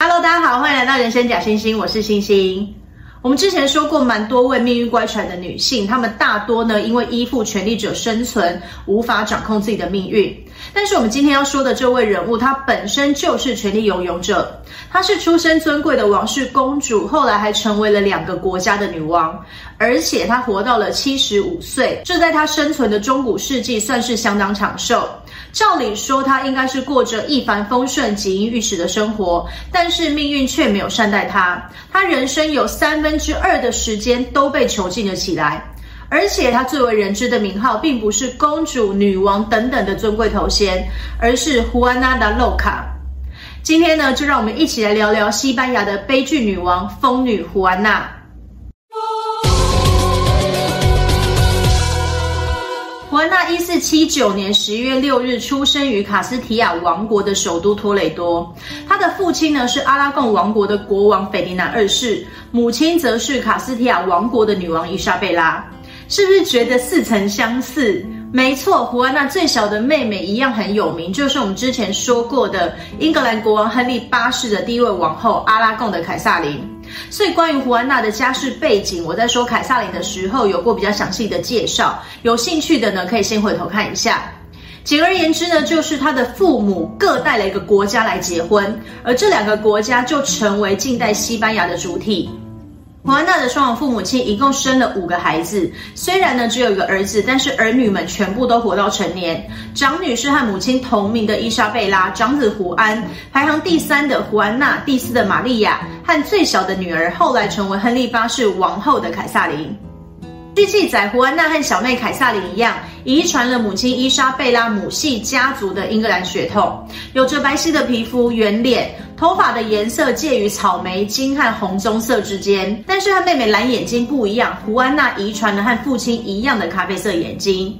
Hello，大家好，欢迎来到人生假星星，我是星星。我们之前说过，蛮多位命运乖舛的女性，她们大多呢因为依附权力者生存，无法掌控自己的命运。但是我们今天要说的这位人物，她本身就是权力拥有者，她是出身尊贵的王室公主，后来还成为了两个国家的女王，而且她活到了七十五岁，这在她生存的中古世纪算是相当长寿。照理说，她应该是过着一帆风顺、锦衣玉食的生活，但是命运却没有善待她。她人生有三分之二的时间都被囚禁了起来，而且她最为人知的名号，并不是公主、女王等等的尊贵头衔，而是胡安娜·达·洛卡。今天呢，就让我们一起来聊聊西班牙的悲剧女王——疯女胡安娜。胡安娜一四七九年十一月六日出生于卡斯提亚王国的首都托雷多。她的父亲呢是阿拉贡王国的国王斐迪南二世，母亲则是卡斯提亚王国的女王伊莎贝拉。是不是觉得似曾相似？没错，胡安娜最小的妹妹一样很有名，就是我们之前说过的英格兰国王亨利八世的第一位王后阿拉贡的凯萨琳。所以，关于胡安娜的家世背景，我在说凯撒琳的时候有过比较详细的介绍。有兴趣的呢，可以先回头看一下。简而言之呢，就是他的父母各带了一个国家来结婚，而这两个国家就成为近代西班牙的主体。胡安娜的双亡父母亲一共生了五个孩子，虽然呢只有一个儿子，但是儿女们全部都活到成年。长女是和母亲同名的伊莎贝拉，长子胡安，排行第三的胡安娜，第四的玛丽亚，和最小的女儿后来成为亨利八世王后的凯萨琳。据记载，胡安娜和小妹凯萨琳一样，遗传了母亲伊莎贝拉母系家族的英格兰血统，有着白皙的皮肤、圆脸，头发的颜色介于草莓金和红棕色之间。但是和妹妹蓝眼睛不一样，胡安娜遗传了和父亲一样的咖啡色眼睛。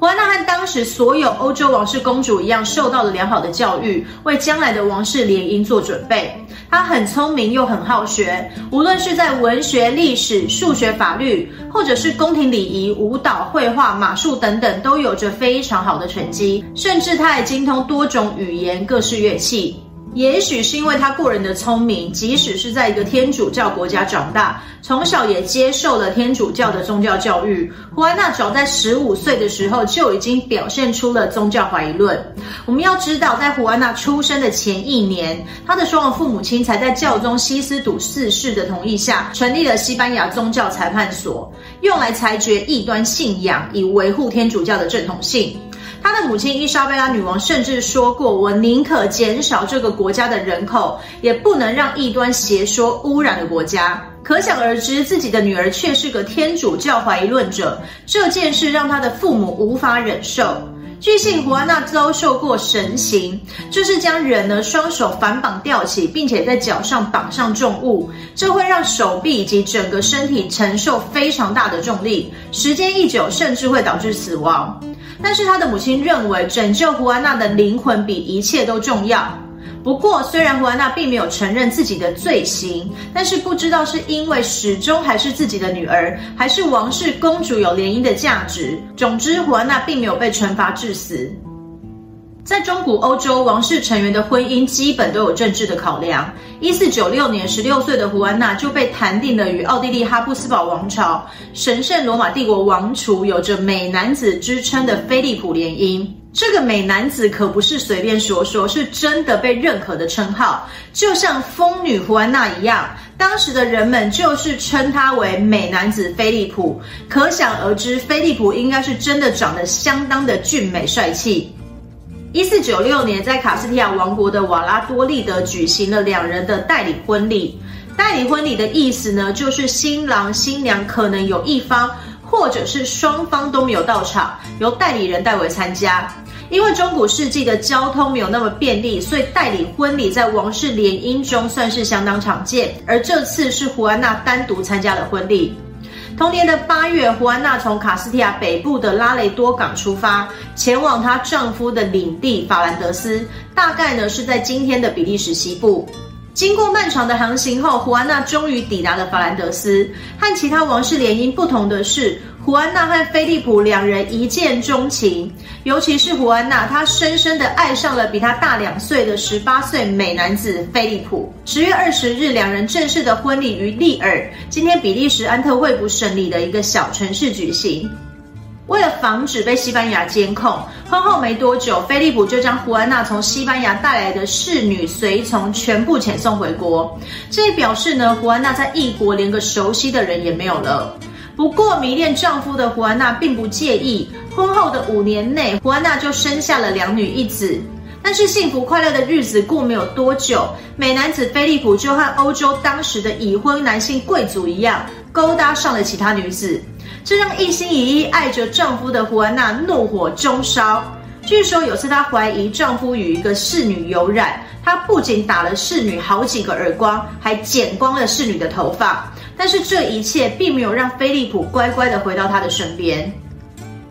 胡安娜和当时所有欧洲王室公主一样，受到了良好的教育，为将来的王室联姻做准备。她很聪明又很好学，无论是在文学、历史、数学、法律，或者是宫廷礼仪、舞蹈、绘画、马术等等，都有着非常好的成绩。甚至她还精通多种语言、各式乐器。也许是因为他过人的聪明，即使是在一个天主教国家长大，从小也接受了天主教的宗教教育。胡安娜早在十五岁的时候就已经表现出了宗教怀疑论。我们要知道，在胡安娜出生的前一年，她的双亡父母亲才在教宗西斯笃四世的同意下，成立了西班牙宗教裁判所，用来裁决异端信仰，以维护天主教的正统性。他的母亲伊莎贝拉女王甚至说过：“我宁可减少这个国家的人口，也不能让异端邪说污染了国家。”可想而知，自己的女儿却是个天主教怀疑论者，这件事让他的父母无法忍受。据信，胡安娜遭受过神刑，就是将人呢双手反绑吊起，并且在脚上绑上重物，这会让手臂以及整个身体承受非常大的重力，时间一久，甚至会导致死亡。但是他的母亲认为，拯救胡安娜的灵魂比一切都重要。不过，虽然胡安娜并没有承认自己的罪行，但是不知道是因为始终还是自己的女儿，还是王室公主有联姻的价值。总之，胡安娜并没有被惩罚致死。在中古欧洲，王室成员的婚姻基本都有政治的考量。一四九六年，十六岁的胡安娜就被谈定了与奥地利哈布斯堡王朝、神圣罗马帝国王储有着美男子之称的菲利普联姻。这个美男子可不是随便说说，是真的被认可的称号，就像疯女胡安娜一样，当时的人们就是称他为美男子菲利普。可想而知，菲利普应该是真的长得相当的俊美帅气。一四九六年，在卡斯提亚王国的瓦拉多利德举行了两人的代理婚礼。代理婚礼的意思呢，就是新郎新娘可能有一方，或者是双方都没有到场，由代理人代为参加。因为中古世纪的交通没有那么便利，所以代理婚礼在王室联姻中算是相当常见。而这次是胡安娜单独参加了婚礼。同年的八月，胡安娜从卡斯蒂亚北部的拉雷多港出发，前往她丈夫的领地法兰德斯，大概呢是在今天的比利时西部。经过漫长的航行后，胡安娜终于抵达了法兰德斯。和其他王室联姻不同的是，胡安娜和菲利普两人一见钟情，尤其是胡安娜，她深深的爱上了比她大两岁的十八岁美男子菲利普。十月二十日，两人正式的婚礼于利尔（今天比利时安特卫普省里的一个小城市）举行。为了防止被西班牙监控，婚后没多久，菲利普就将胡安娜从西班牙带来的侍女随从全部遣送回国。这也表示呢，胡安娜在异国连个熟悉的人也没有了。不过，迷恋丈夫的胡安娜并不介意。婚后的五年内，胡安娜就生下了两女一子。但是，幸福快乐的日子过没有多久，美男子菲利普就和欧洲当时的已婚男性贵族一样，勾搭上了其他女子。这让一心一意爱着丈夫的胡安娜怒火中烧。据说有次她怀疑丈夫与一个侍女有染，他不仅打了侍女好几个耳光，还剪光了侍女的头发。但是这一切并没有让菲利普乖乖的回到她的身边。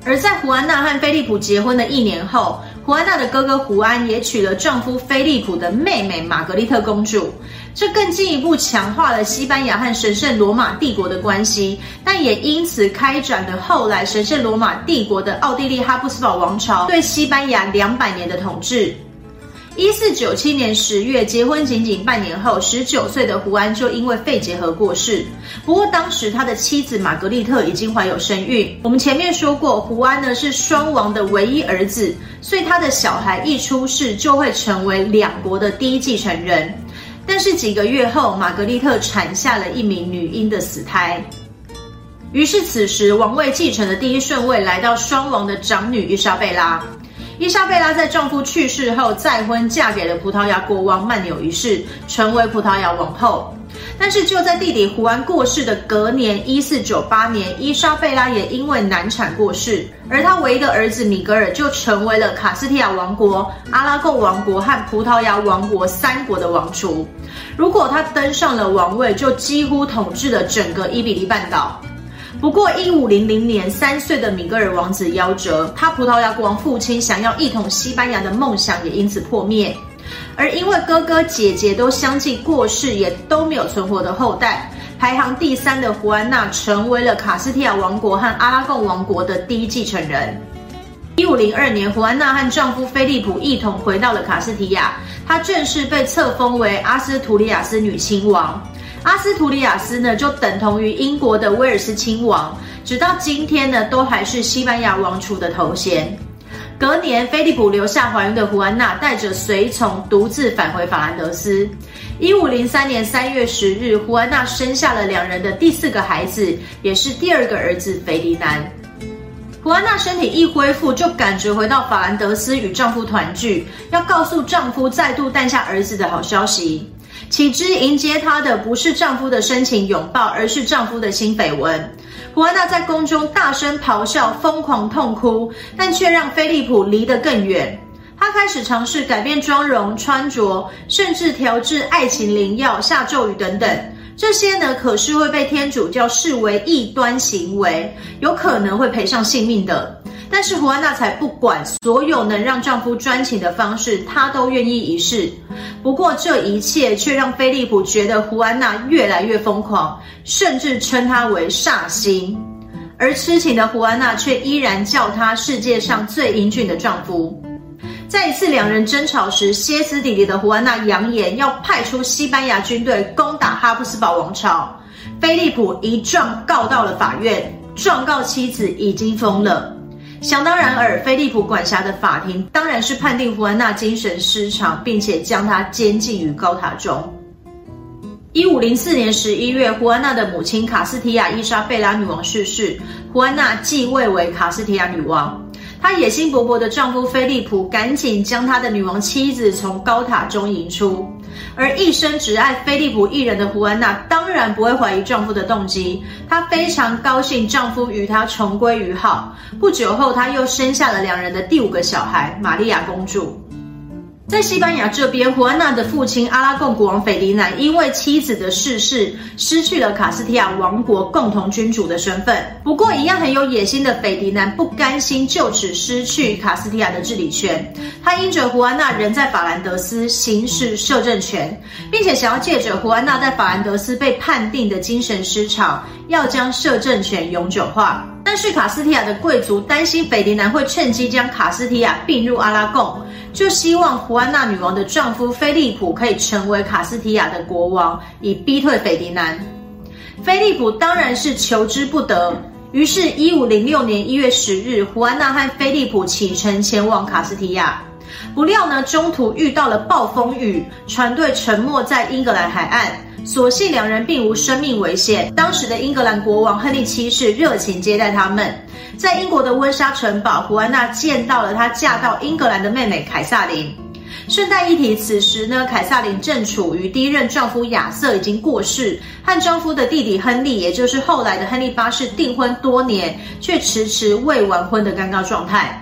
而在胡安娜和菲利普结婚的一年后，胡安娜的哥哥胡安也娶了丈夫菲利普的妹妹玛格丽特公主。这更进一步强化了西班牙和神圣罗马帝国的关系，但也因此开展了后来神圣罗马帝国的奥地利哈布斯堡王朝对西班牙两百年的统治。一四九七年十月，结婚仅仅半年后，十九岁的胡安就因为肺结核过世。不过当时他的妻子玛格丽特已经怀有身孕。我们前面说过，胡安呢是双王的唯一儿子，所以他的小孩一出世就会成为两国的第一继承人。但是几个月后，玛格丽特产下了一名女婴的死胎。于是此时王位继承的第一顺位来到双王的长女伊莎贝拉。伊莎贝拉在丈夫去世后再婚，嫁给了葡萄牙国王曼纽一世，成为葡萄牙王后。但是就在弟弟胡安过世的隔年，一四九八年，伊莎贝拉也因为难产过世，而她唯一的儿子米格尔就成为了卡斯提亚王国、阿拉贡王国和葡萄牙王国三国的王储。如果他登上了王位，就几乎统治了整个伊比利半岛。不过，一五零零年，三岁的米格尔王子夭折，他葡萄牙国王父亲想要一统西班牙的梦想也因此破灭。而因为哥哥姐姐都相继过世，也都没有存活的后代，排行第三的胡安娜成为了卡斯提亚王国和阿拉贡王国的第一继承人。一五零二年，胡安娜和丈夫菲利普一同回到了卡斯提亚，她正式被册封为阿斯图里亚斯女亲王。阿斯图里亚斯呢，就等同于英国的威尔斯亲王，直到今天呢，都还是西班牙王储的头衔。隔年，菲利普留下怀孕的胡安娜，带着随从独自返回法兰德斯。一五零三年三月十日，胡安娜生下了两人的第四个孩子，也是第二个儿子菲迪南。胡安娜身体一恢复，就赶着回到法兰德斯与丈夫团聚，要告诉丈夫再度诞下儿子的好消息。岂知迎接她的不是丈夫的深情拥抱，而是丈夫的新绯闻。胡安娜在宫中大声咆哮，疯狂痛哭，但却让菲利普离得更远。她开始尝试改变妆容、穿着，甚至调制爱情灵药、下咒语等等。这些呢，可是会被天主教视为异端行为，有可能会赔上性命的。但是胡安娜才不管，所有能让丈夫专情的方式，她都愿意一试。不过这一切却让菲利普觉得胡安娜越来越疯狂，甚至称她为煞星。而痴情的胡安娜却依然叫他世界上最英俊的丈夫。在一次两人争吵时，歇斯底里的胡安娜扬言要派出西班牙军队攻打哈布斯堡王朝。菲利普一状告到了法院，状告妻子已经疯了。想当然尔，菲利普管辖的法庭当然是判定胡安娜精神失常，并且将她监禁于高塔中。一五零四年十一月，胡安娜的母亲卡斯提亚伊莎贝拉女王逝世，胡安娜继位为卡斯提亚女王。她野心勃勃的丈夫菲利普赶紧将她的女王妻子从高塔中引出。而一生只爱菲利普一人的胡安娜，当然不会怀疑丈夫的动机。她非常高兴丈夫与她重归于好。不久后，她又生下了两人的第五个小孩——玛利亚公主。在西班牙这边，胡安娜的父亲阿拉贡国王斐迪南因为妻子的逝世，失去了卡斯提亚王国共同君主的身份。不过，一样很有野心的斐迪南不甘心就此失去卡斯提亚的治理权，他因着胡安娜仍在法兰德斯行使摄政权，并且想要借着胡安娜在法兰德斯被判定的精神失常，要将摄政权永久化。但是卡斯提亚的贵族担心斐迪南会趁机将卡斯提亚并入阿拉贡。就希望胡安娜女王的丈夫菲利普可以成为卡斯提亚的国王，以逼退斐迪南。菲利普当然是求之不得，于是，一五零六年一月十日，胡安娜和菲利普启程前往卡斯提亚。不料呢，中途遇到了暴风雨，船队沉没在英格兰海岸。所幸两人并无生命危险。当时的英格兰国王亨利七世热情接待他们。在英国的温莎城堡，胡安娜见到了她嫁到英格兰的妹妹凯萨琳。顺带一提，此时呢，凯萨琳正处于第一任丈夫亚瑟已经过世，和丈夫的弟弟亨利，也就是后来的亨利八世订婚多年，却迟迟未完婚的尴尬状态。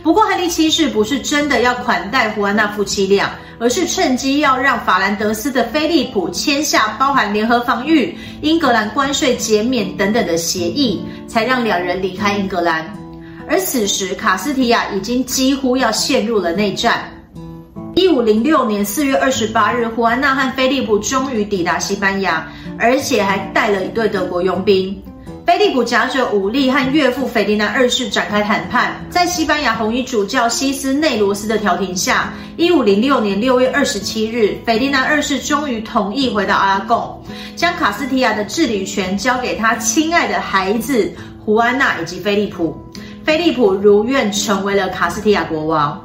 不过，亨利七世不是真的要款待胡安娜夫妻俩，而是趁机要让法兰德斯的菲利普签下包含联合防御、英格兰关税减免等等的协议。才让两人离开英格兰，而此时卡斯提亚已经几乎要陷入了内战。一五零六年四月二十八日，胡安娜和菲利普终于抵达西班牙，而且还带了一队德国佣兵。菲利普夹着武力和岳父斐迪南二世展开谈判，在西班牙红衣主教西斯内罗斯的调停下，一五零六年六月二十七日，斐迪南二世终于同意回到阿拉贡。将卡斯提亚的治理权交给他亲爱的孩子胡安娜以及菲利普，菲利普如愿成为了卡斯提亚国王。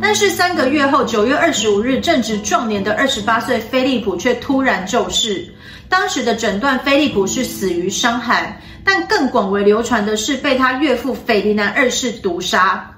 但是三个月后，九月二十五日，正值壮年的二十八岁菲利普却突然骤逝。当时的诊断，菲利普是死于伤寒，但更广为流传的是被他岳父斐迪南二世毒杀。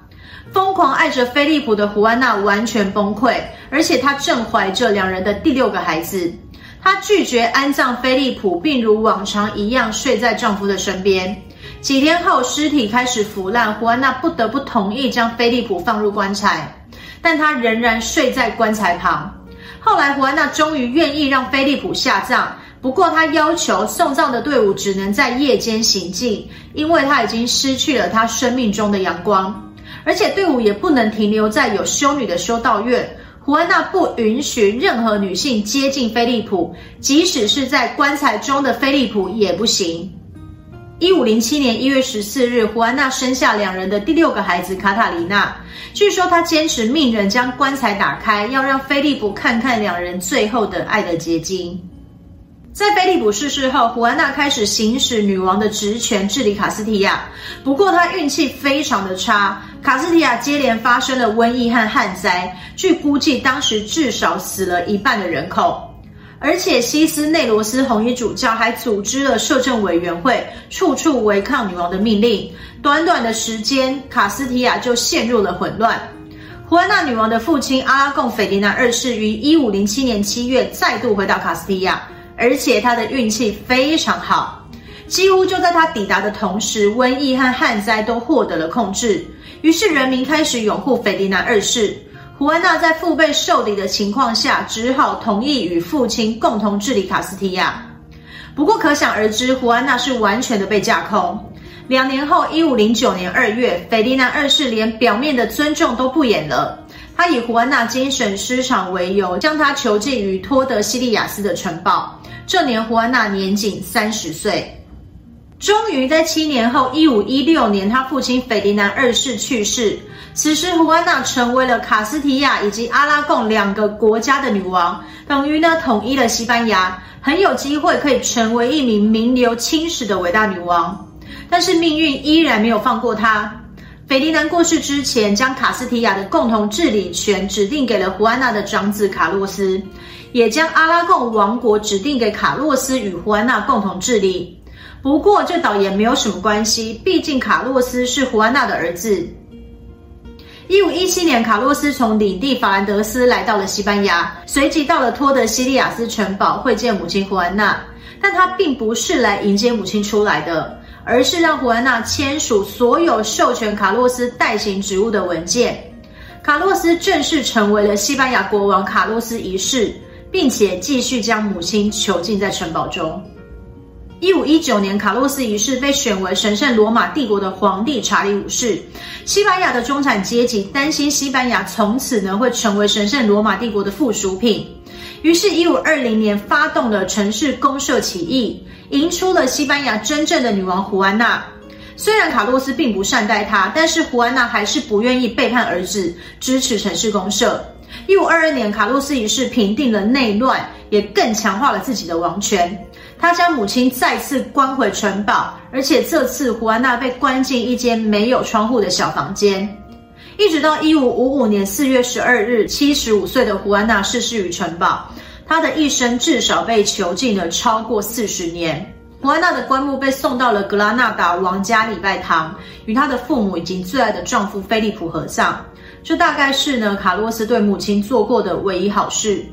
疯狂爱着菲利普的胡安娜完全崩溃，而且她正怀着两人的第六个孩子。她拒绝安葬菲利普，并如往常一样睡在丈夫的身边。几天后，尸体开始腐烂，胡安娜不得不同意将菲利普放入棺材，但她仍然睡在棺材旁。后来，胡安娜终于愿意让菲利普下葬，不过她要求送葬的队伍只能在夜间行进，因为她已经失去了她生命中的阳光，而且队伍也不能停留在有修女的修道院。胡安娜不允许任何女性接近菲利普，即使是在棺材中的菲利普也不行。一五零七年一月十四日，胡安娜生下两人的第六个孩子卡塔琳娜。据说她坚持命人将棺材打开，要让菲利普看看两人最后的爱的结晶。在菲利普逝世后，胡安娜开始行使女王的职权，治理卡斯提亚。不过她运气非常的差，卡斯提亚接连发生了瘟疫和旱灾，据估计当时至少死了一半的人口。而且西斯内罗斯红衣主教还组织了摄政委员会，处处违抗女王的命令。短短的时间，卡斯提亚就陷入了混乱。胡安娜女王的父亲阿拉贡斐迪南二世于一五零七年七月再度回到卡斯提亚。而且他的运气非常好，几乎就在他抵达的同时，瘟疫和旱灾都获得了控制。于是人民开始拥护斐迪南二世。胡安娜在腹背受敌的情况下，只好同意与父亲共同治理卡斯提亚。不过可想而知，胡安娜是完全的被架空。两年后，一五零九年二月，斐迪南二世连表面的尊重都不演了。他以胡安娜精神失常为由，将她囚禁于托德西利亚斯的城堡。这年胡安娜年仅三十岁。终于在七年后，一五一六年，他父亲斐迪南二世去世。此时，胡安娜成为了卡斯提亚以及阿拉贡两个国家的女王，等于呢统一了西班牙，很有机会可以成为一名名留青史的伟大女王。但是命运依然没有放过她。斐迪南过世之前，将卡斯提亚的共同治理权指定给了胡安娜的长子卡洛斯，也将阿拉贡王国指定给卡洛斯与胡安娜共同治理。不过这倒也没有什么关系，毕竟卡洛斯是胡安娜的儿子。一五一七年，卡洛斯从领地法兰德斯来到了西班牙，随即到了托德西利亚斯城堡会见母亲胡安娜，但他并不是来迎接母亲出来的。而是让胡安娜签署所有授权卡洛斯代行职务的文件。卡洛斯正式成为了西班牙国王卡洛斯一世，并且继续将母亲囚禁在城堡中。一五一九年，卡洛斯一世被选为神圣罗马帝国的皇帝查理五世。西班牙的中产阶级担心西班牙从此呢会成为神圣罗马帝国的附属品，于是，一五二零年发动了城市公社起义，迎出了西班牙真正的女王胡安娜。虽然卡洛斯并不善待她，但是胡安娜还是不愿意背叛儿子，支持城市公社。一五二二年，卡洛斯一世平定了内乱，也更强化了自己的王权。他将母亲再次关回城堡，而且这次胡安娜被关进一间没有窗户的小房间，一直到一五五五年四月十二日，七十五岁的胡安娜逝世于城堡。她的一生至少被囚禁了超过四十年。胡安娜的棺木被送到了格拉纳达王家礼拜堂，与她的父母以及最爱的丈夫菲利普合葬。这大概是呢卡洛斯对母亲做过的唯一好事。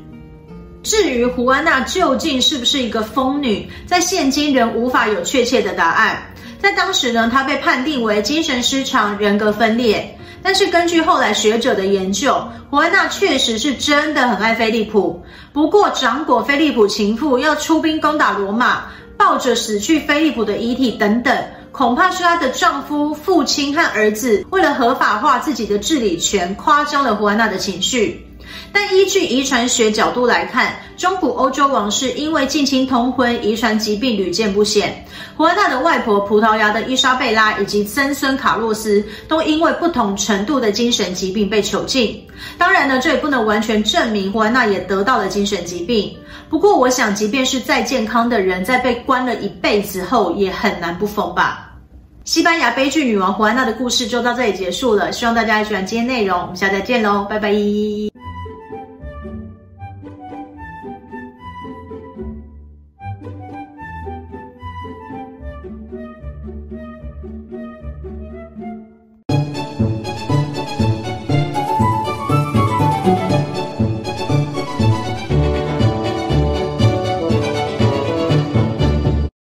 至于胡安娜究竟是不是一个疯女，在现今仍无法有确切的答案。在当时呢，她被判定为精神失常、人格分裂。但是根据后来学者的研究，胡安娜确实是真的很爱菲利普。不过，掌果菲利普情妇要出兵攻打罗马，抱着死去菲利普的遗体等等，恐怕是她的丈夫、父亲和儿子为了合法化自己的治理权，夸张了胡安娜的情绪。但依据遗传学角度来看，中古欧洲王室因为近亲通婚，遗传疾病屡见不鲜。胡安娜的外婆葡萄牙的伊莎贝拉以及曾孙卡洛斯都因为不同程度的精神疾病被囚禁。当然呢，这也不能完全证明胡安娜也得到了精神疾病。不过，我想，即便是再健康的人，在被关了一辈子后，也很难不疯吧。西班牙悲剧女王胡安娜的故事就到这里结束了。希望大家喜欢今天内容，我们下次再见喽，拜拜。